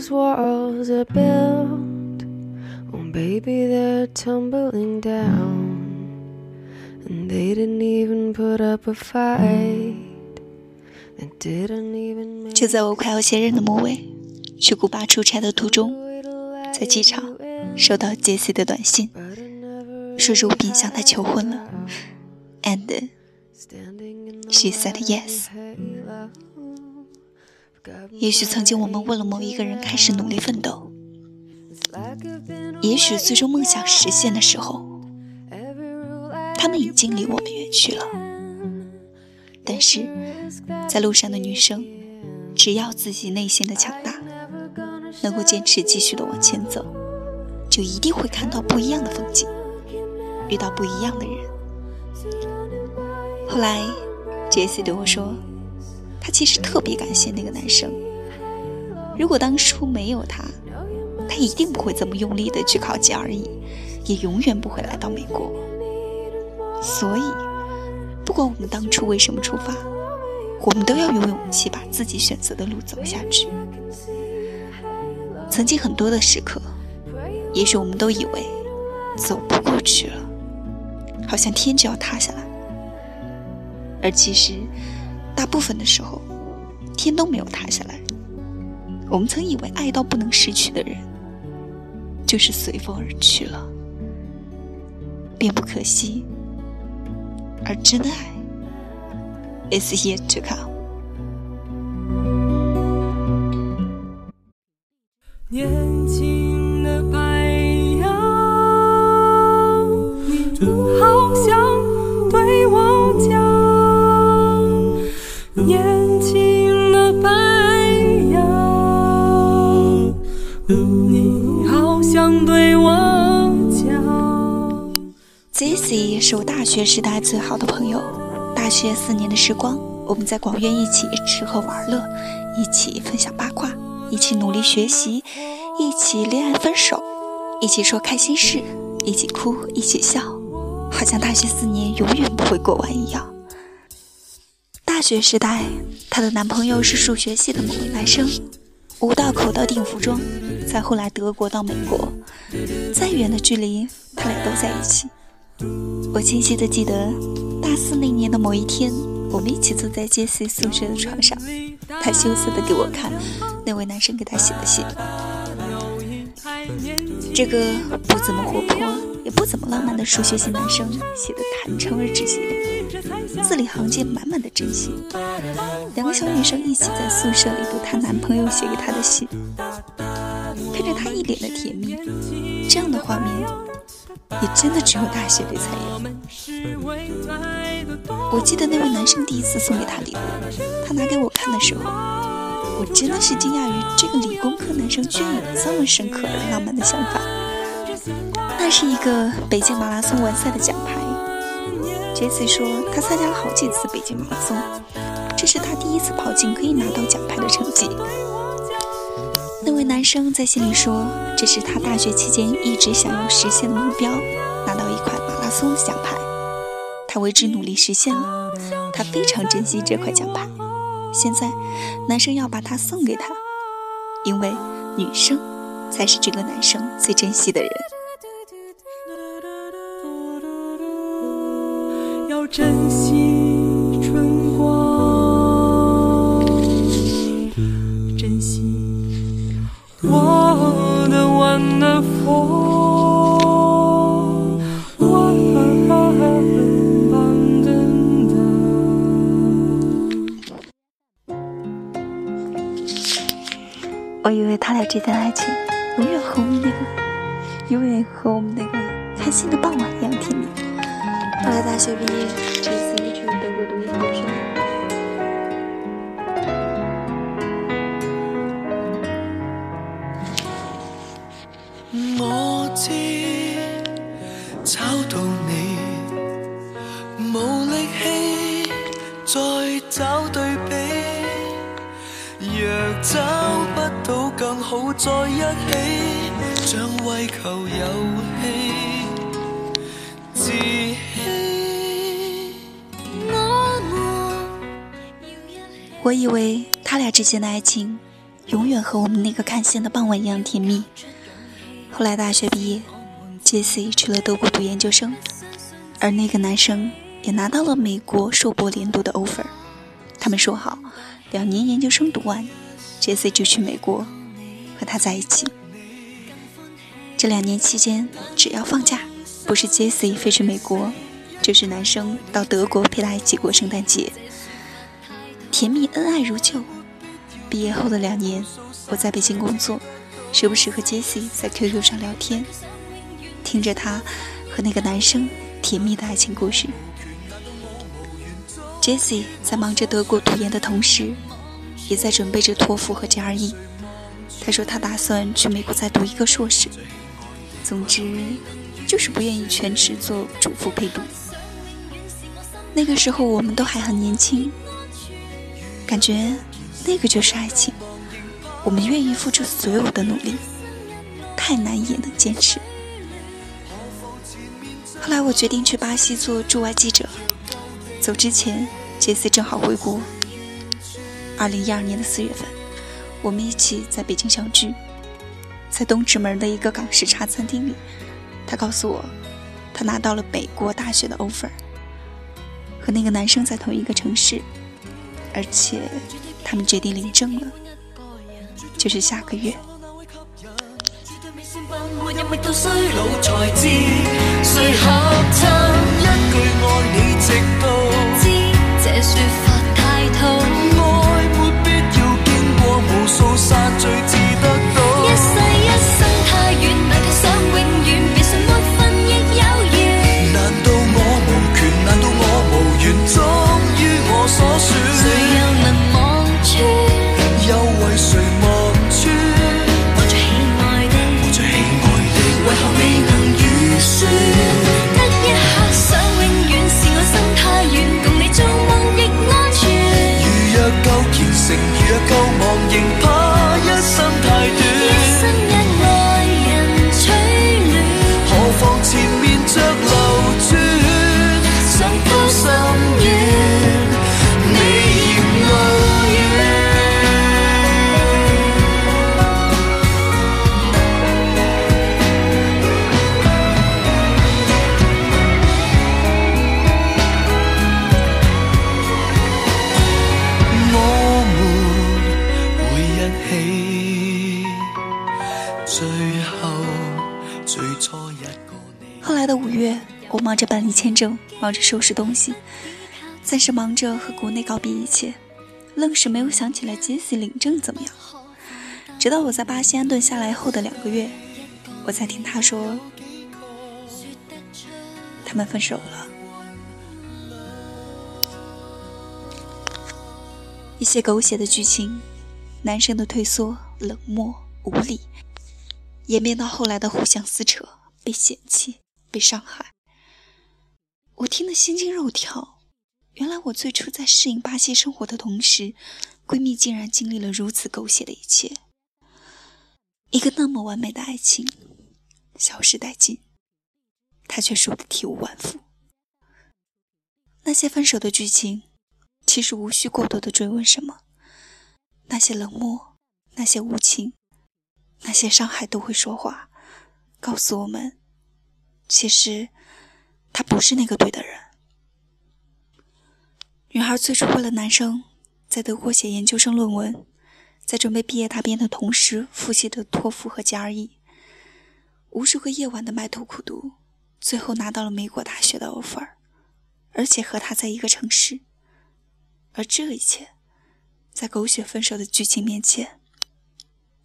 those walls are built. Oh, baby, they're tumbling down. And they didn't even put up a fight. They didn't even make 就在我快要卸任的末尾，去古巴出差的途中，在机场收到杰西的短信，说如饼向他求婚了，and she said yes。也许曾经我们为了某一个人开始努力奋斗，也许最终梦想实现的时候，他们已经离我们远去了。但是，在路上的女生，只要自己内心的强大，能够坚持继续的往前走，就一定会看到不一样的风景，遇到不一样的人。后来，杰西对我说，他其实特别感谢那个男生。如果当初没有他，他一定不会这么用力的去考 GRE，也永远不会来到美国。所以，不管我们当初为什么出发，我们都要有勇气把自己选择的路走下去。曾经很多的时刻，也许我们都以为走不过去了，好像天就要塌下来，而其实大部分的时候，天都没有塌下来。我们曾以为爱到不能失去的人，就是随风而去了，并不可惜。而真爱，is yet to come。年轻的白杨，你 Cici 是我大学时代最好的朋友，大学四年的时光，我们在广院一起吃喝玩乐，一起分享八卦，一起努力学习，一起恋爱分手，一起说开心事，一起哭，一起笑，好像大学四年永远不会过完一样。大学时代，她的男朋友是数学系的某位男生，五道口到订服装，再后来德国到美国，再远的距离，他俩都在一起。我清晰的记得，大四那年的某一天，我们一起坐在杰西宿舍的床上，他羞涩的给我看那位男生给他写的信。这个不怎么活泼，也不怎么浪漫的数学系男生写的坦诚而直接，字里行间满满的真心。两个小女生一起在宿舍里读她男朋友写给她的信，看着她一脸的甜蜜，这样的画面。也真的只有大学里才有。我记得那位男生第一次送给她礼物，他拿给我看的时候，我真的是惊讶于这个理工科男生居然有这么深刻而浪漫的想法。那是一个北京马拉松完赛的奖牌。杰西说他参加了好几次北京马拉松，这是他第一次跑进可以拿到奖牌的成绩。这位男生在信里说，这是他大学期间一直想要实现的目标，拿到一块马拉松奖牌。他为之努力实现了，他非常珍惜这块奖牌。现在，男生要把它送给他，因为女生才是这个男生最珍惜的人。我以为他俩之间的爱情永远和我们那个，永远和我们那个开心的傍晚一样甜蜜。后来大学毕业，这次去德国读研究生。我知找到在一起，像为求游戏，自欺。我以为他俩之间的爱情永远和我们那个看线的傍晚一样甜蜜。后来大学毕业，杰西去了德国读研究生，而那个男生也拿到了美国硕博连读的 offer。他们说好，两年研究生读完，杰西就去美国和他在一起。这两年期间，只要放假，不是杰西飞去美国，就是男生到德国陪他一起过圣诞节，甜蜜恩爱如旧。毕业后的两年，我在北京工作，时不时和杰西在 QQ 上聊天，听着他和那个男生甜蜜的爱情故事。杰西在忙着德国读研的同时，也在准备着托福和 GRE。他说他打算去美国再读一个硕士。总之，就是不愿意全职做主妇陪读。那个时候我们都还很年轻，感觉。那个就是爱情，我们愿意付出所有的努力，太难也能坚持。后来我决定去巴西做驻外记者，走之前，杰斯正好回国。二零一二年的四月份，我们一起在北京相聚，在东直门的一个港式茶餐厅里，他告诉我，他拿到了北国大学的 offer，和那个男生在同一个城市，而且。他们决定领证了，就是下个月。受伤月，我忙着办理签证，忙着收拾东西，暂时忙着和国内告别一切，愣是没有想起来杰西领证怎么样。直到我在巴西安顿下来后的两个月，我才听他说他们分手了。一些狗血的剧情，男生的退缩、冷漠、无理，演变到后来的互相撕扯、被嫌弃、被伤害。我听得心惊肉跳，原来我最初在适应巴西生活的同时，闺蜜竟然经历了如此狗血的一切。一个那么完美的爱情，消失殆尽，她却输得体无完肤。那些分手的剧情，其实无需过多的追问什么。那些冷漠，那些无情，那些伤害，都会说话，告诉我们，其实。他不是那个对的人。女孩最初为了男生，在德国写研究生论文，在准备毕业答辩的同时复习的托福和 GRE，无数个夜晚的埋头苦读，最后拿到了美国大学的 offer，而且和他在一个城市。而这一切，在狗血分手的剧情面前，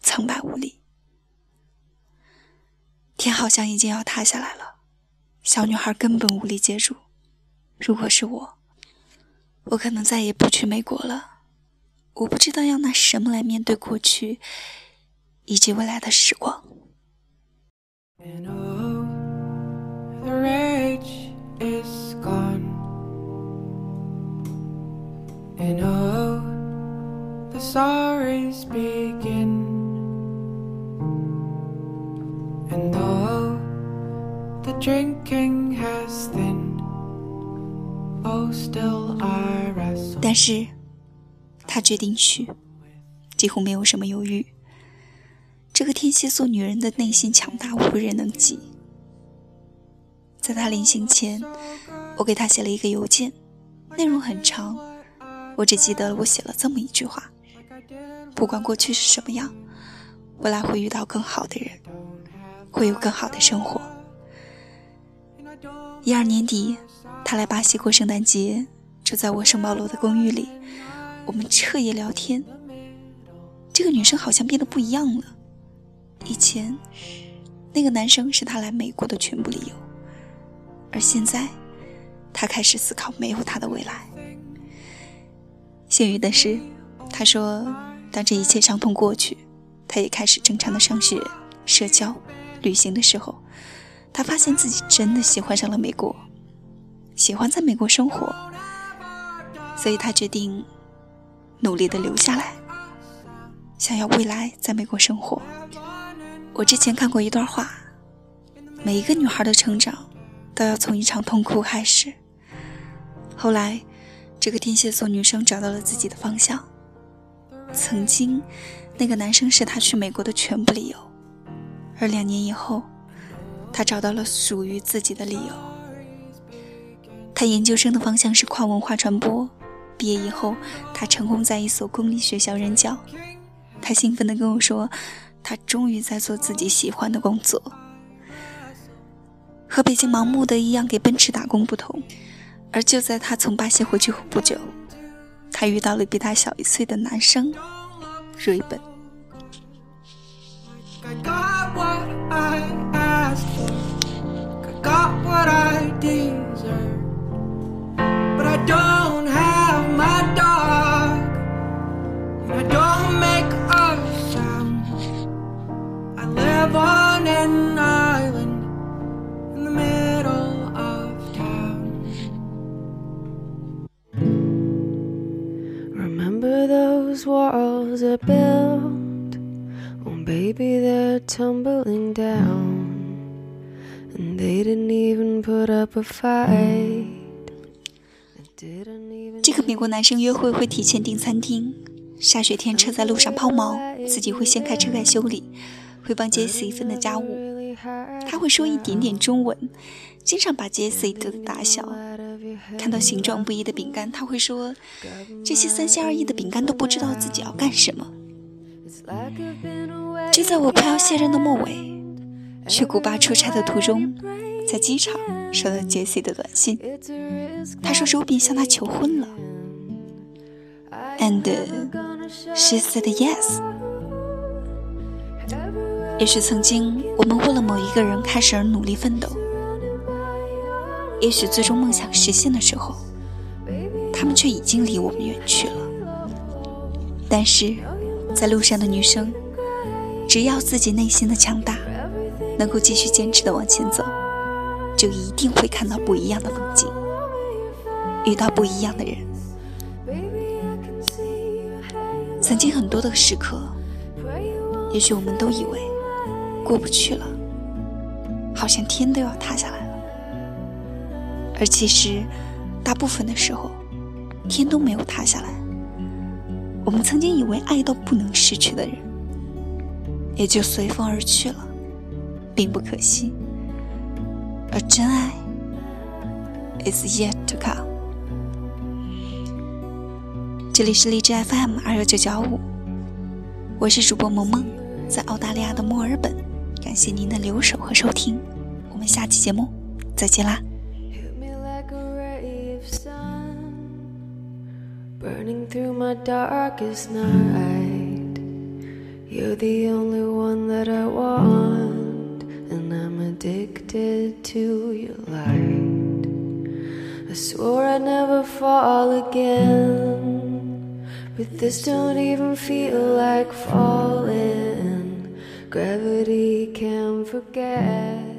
苍白无力。天好像已经要塌下来了。小女孩根本无力接住。如果是我，我可能再也不去美国了。我不知道要拿什么来面对过去以及未来的时光。是，他决定去。几乎没有什么犹豫。这个天蝎座女人的内心强大，无人能及。在他临行前，我给他写了一个邮件，内容很长，我只记得我写了这么一句话：不管过去是什么样，未来会遇到更好的人，会有更好的生活。一二年底，他来巴西过圣诞节，住在我圣保罗的公寓里，我们彻夜聊天。这个女生好像变得不一样了。以前，那个男生是他来美国的全部理由，而现在，他开始思考没有他的未来。幸运的是，他说，当这一切伤痛过去，他也开始正常的上学、社交、旅行的时候，他发现自己真的喜欢上了美国，喜欢在美国生活，所以他决定努力的留下来，想要未来在美国生活。我之前看过一段话，每一个女孩的成长都要从一场痛哭开始。后来，这个天蝎座女生找到了自己的方向。曾经，那个男生是她去美国的全部理由，而两年以后，她找到了属于自己的理由。她研究生的方向是跨文化传播，毕业以后，他成功在一所公立学校任教。他兴奋地跟我说。他终于在做自己喜欢的工作，和北京盲目的一样给奔驰打工不同。而就在他从巴西回去后不久，他遇到了比他小一岁的男生瑞本。walls are built, 这个美国男生约会会提前订餐厅，下雪天车在路上抛锚，自己会先开车来修理，会帮杰西分的家务。他会说一点点中文，经常把杰西逗得大笑。看到形状不一的饼干，他会说：“这些三心二意的饼干都不知道自己要干什么。”就在我快要卸任的末尾，去古巴出差的途中，在机场收到杰西的短信，他说周斌向他求婚了，and she said yes。也许曾经我们为了某一个人开始而努力奋斗。也许最终梦想实现的时候，他们却已经离我们远去了。但是，在路上的女生，只要自己内心的强大，能够继续坚持的往前走，就一定会看到不一样的风景，遇到不一样的人。曾经很多的时刻，也许我们都以为过不去了，好像天都要塌下来。而其实，大部分的时候，天都没有塌下来。我们曾经以为爱到不能失去的人，也就随风而去了，并不可惜。而真爱，is yet to come。这里是荔枝 FM 二幺九九五，我是主播萌萌，在澳大利亚的墨尔本，感谢您的留守和收听，我们下期节目再见啦。Burning through my darkest night. You're the only one that I want, and I'm addicted to your light. I swore I'd never fall again, but this don't even feel like falling. Gravity can't forget.